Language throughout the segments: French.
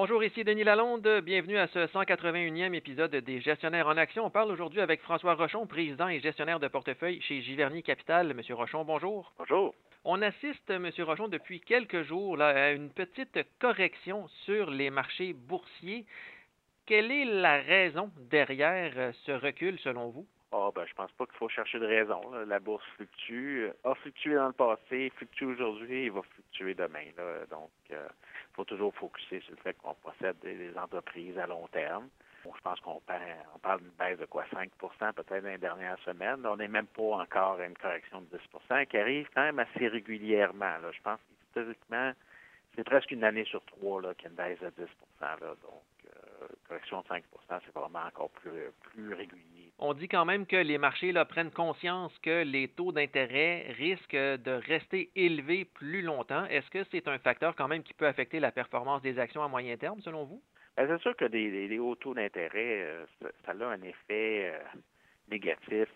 Bonjour, ici Denis Lalonde. Bienvenue à ce 181e épisode des Gestionnaires en action. On parle aujourd'hui avec François Rochon, président et gestionnaire de portefeuille chez Giverny Capital. Monsieur Rochon, bonjour. Bonjour. On assiste, Monsieur Rochon, depuis quelques jours là, à une petite correction sur les marchés boursiers. Quelle est la raison derrière euh, ce recul selon vous? Ah, ben, je pense pas qu'il faut chercher de raison. La bourse fluctue, a fluctué dans le passé, fluctue aujourd'hui et va fluctuer demain. là. Donc, il faut toujours focuser sur le fait qu'on possède des, entreprises à long terme. Bon, je pense qu'on parle, on parle d'une baisse de quoi? 5% peut-être dans les dernières semaines. On n'est même pas encore à une correction de 10% qui arrive quand même assez régulièrement. Là. Je pense qu'historiquement, c'est presque une année sur trois qu'il y a une baisse de 10 là. Donc, euh, correction de 5% c'est vraiment encore plus, plus régulier. On dit quand même que les marchés prennent conscience que les taux d'intérêt risquent de rester élevés plus longtemps. Est-ce que c'est un facteur quand même qui peut affecter la performance des actions à moyen terme, selon vous? Ben, c'est sûr que des, hauts taux d'intérêt, euh, ça, a un effet euh, négatif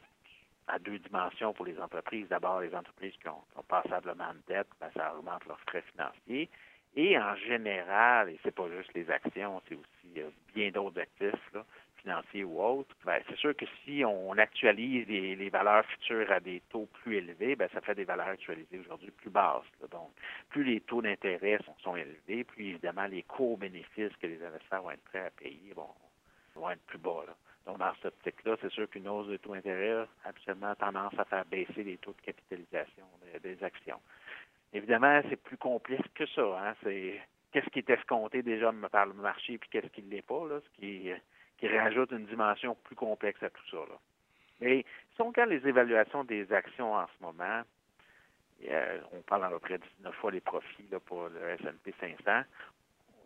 à deux dimensions pour les entreprises. D'abord, les entreprises qui ont, passablement de dette, ben, ça augmente leurs frais financiers. Et en général, et c'est pas juste les actions, c'est aussi euh, bien d'autres actifs financiers ou autres, ben, c'est sûr que si on actualise les, valeurs futures à des taux plus élevés, ben, ça fait des valeurs actualisées aujourd'hui plus basses. Donc, plus les taux d'intérêt sont, élevés, plus évidemment les coûts bénéfices que les investisseurs vont être prêts à payer vont, être plus bas. Donc, dans cette optique-là, c'est sûr qu'une hausse des taux d'intérêt a absolument tendance à faire baisser les taux de capitalisation des, des actions. Évidemment, c'est plus complexe que ça. Hein? C'est qu'est-ce qui est escompté déjà par le marché puis qu'est-ce qui ne l'est pas, là, ce qui, qui rajoute une dimension plus complexe à tout ça. Là. Mais si on regarde les évaluations des actions en ce moment, euh, on parle à peu près 19 fois les profits là, pour le S&P 500.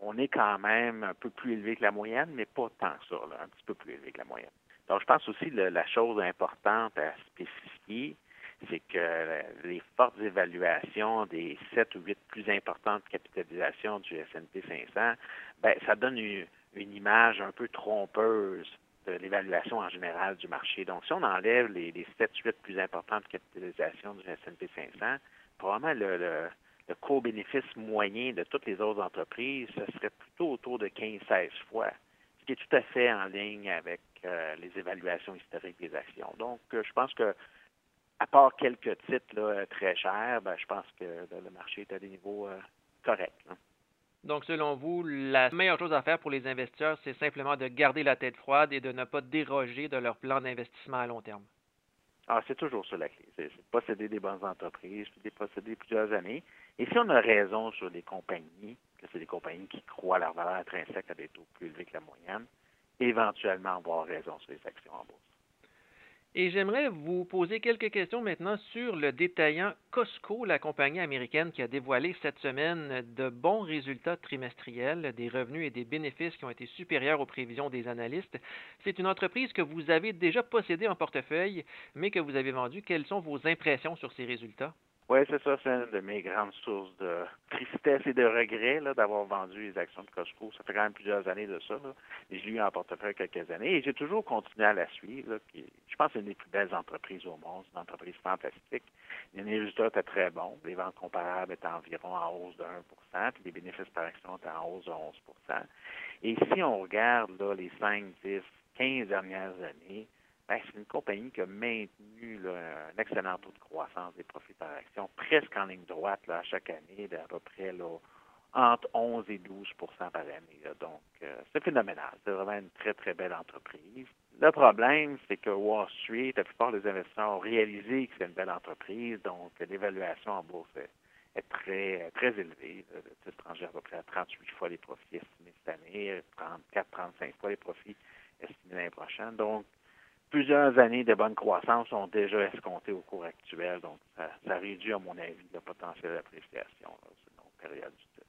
On est quand même un peu plus élevé que la moyenne, mais pas tant que ça, là, un petit peu plus élevé que la moyenne. Donc, je pense aussi que la chose importante à spécifier, c'est que les fortes évaluations des 7 ou 8 plus importantes capitalisations du S&P 500, ben, ça donne une, une image un peu trompeuse de l'évaluation en général du marché. Donc, si on enlève les, les 7-8 plus importantes capitalisations du S&P 500, probablement le, le, le co-bénéfice moyen de toutes les autres entreprises, ce serait plutôt autour de 15-16 fois, ce qui est tout à fait en ligne avec euh, les évaluations historiques des actions. Donc, euh, je pense que à part quelques titres très chers, ben, je pense que le marché est à des niveaux euh, corrects. là. Donc, selon vous, la meilleure chose à faire pour les investisseurs, c'est simplement de garder la tête froide et de ne pas déroger de leur plan d'investissement à long terme. Ah, c'est toujours ça la clé. C'est c'est de posséder des bonnes entreprises, les posséder plusieurs années. Et si on a raison sur des compagnies, que c'est des compagnies qui croient leur valeur intrinsèque à des taux plus élevés que la moyenne, éventuellement avoir raison sur les actions en bourse. Et j'aimerais vous poser quelques questions maintenant sur le détaillant Costco, la compagnie américaine qui a dévoilé cette semaine de bons résultats trimestriels, des revenus et des bénéfices qui ont été supérieurs aux prévisions des analystes. C'est une entreprise que vous avez déjà possédée en portefeuille, mais que vous avez vendue. Quelles sont vos impressions sur ces résultats? Oui, c'est ça, c'est une de mes grandes sources de tristesse et de regret d'avoir vendu les actions de Costco. Ça fait quand même plusieurs années de ça. Là. Et je l'ai eu en portefeuille quelques années et j'ai toujours continué à la suivre. Là, je pense que c'est une des plus belles entreprises au monde. Une entreprise fantastique. Les résultats étaient très bons. Les ventes comparables étaient environ en hausse de 1 puis les bénéfices par action étaient en hausse de 11% Et si on regarde là, les 5, 10, 15 dernières années, ben, c'est une compagnie qui a maintenu là, un excellent taux de croissance des profits par action, presque en ligne droite là, à chaque année, d'à peu près là, entre 11 et 12% par année. là. Donc, euh, c'est phénoménal. C'est vraiment une très, très belle entreprise. Le problème, c'est que Wall Street, la plupart des investisseurs ont réalisé que c'est une belle entreprise, donc l'évaluation en bourse est, est très, très élevée. Le titre étranger à peu près à 38 fois les profits estimés cette année, 34, 35 fois les profits estimés l'année prochaine. Donc, plusieurs années de bonne croissance sont déjà escomptées au cours actuel. Donc, ça, ça réduit, à mon avis, le potentiel d'appréciation sur une longue période du titre.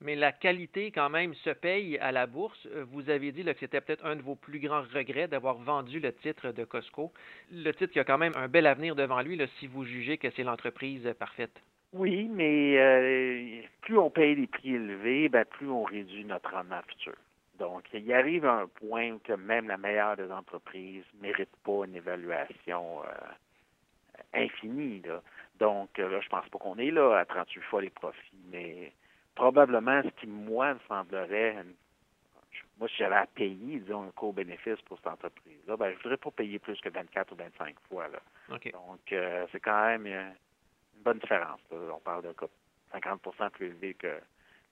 Mais la qualité, quand même, se paye à la bourse. Euh, Vous avez dit là, que c'était peut-être un de vos plus grands regrets d'avoir vendu le titre de Costco. Le titre qui a quand même un bel avenir devant lui là, si vous jugez que c'est l'entreprise parfaite. Oui, mais euh, plus on paye des prix élevés, ben, plus on réduit notre rendement futur. Donc, il arrive à un point que même la meilleure des entreprises ne mérite pas une évaluation euh, infinie. Là. Donc, là, je pense pas qu'on est là à 38 fois les profits, mais probablement ce qui, moi, me semblerait, moi, si j'avais à payer, disons, un co-bénéfice pour cette entreprise-là, ben, je ne voudrais pas payer plus que 24 ou 25 fois. Là. Donc, euh, c'est quand même une bonne différence. On parle de 50% plus élevé que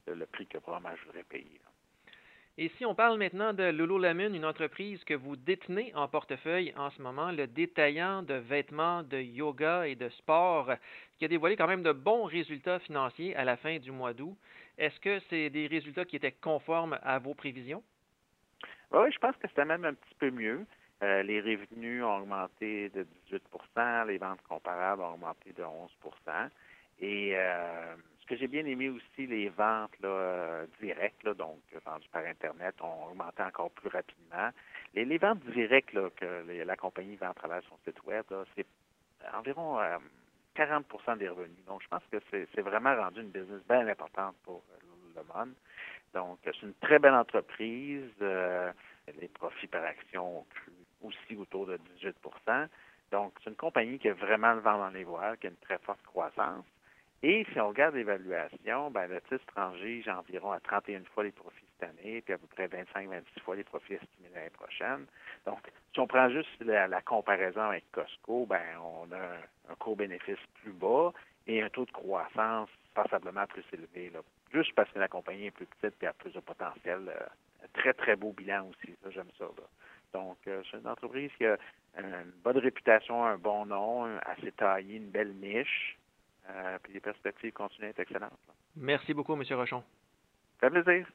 le, prix que probablement je voudrais payer. Et si on parle maintenant de Lululemon, une entreprise que vous détenez en portefeuille en ce moment, le détaillant de vêtements de yoga et de sport, qui a dévoilé quand même de bons résultats financiers à la fin du mois d'août, est-ce que c'est des résultats qui étaient conformes à vos prévisions? Oui, je pense que c'était même un petit peu mieux. Euh, les revenus ont augmenté de 18% les ventes comparables ont augmenté de 11 Et euh, que j'ai bien aimé aussi, les ventes là, euh, directes, donc vendues par Internet, ont augmenté encore plus rapidement. Les, ventes directes que la compagnie vend à travers son site web, c'est environ 40% des revenus. Donc, je pense que c'est vraiment rendu une business bien importante pour le monde. Donc, c'est une très belle entreprise. Euh, les profits par action ont cru aussi autour de 18% Donc, c'est une compagnie qui a vraiment le vent dans les voiles, qui a une très forte croissance. Et si on regarde l'évaluation, ben, le titre j'ai environ à 31 fois les profits cette année, puis à peu près 25-26 fois les profits estimés l'année prochaine. Donc, si on prend juste la, comparaison avec Costco, ben, on a un, un court-bénéfice plus bas et un taux de croissance passablement plus élevé. Là. Juste parce que la compagnie est plus petite et a plus de potentiel. Euh, très, très beau bilan aussi. Ça, j'aime ça. Donc, euh, c'est une entreprise qui a une bonne réputation, un bon nom, assez taillé, une belle niche. Euh, puis les perspectives continuent à être excellentes. Merci beaucoup, M. Rochon. Ça fait plaisir.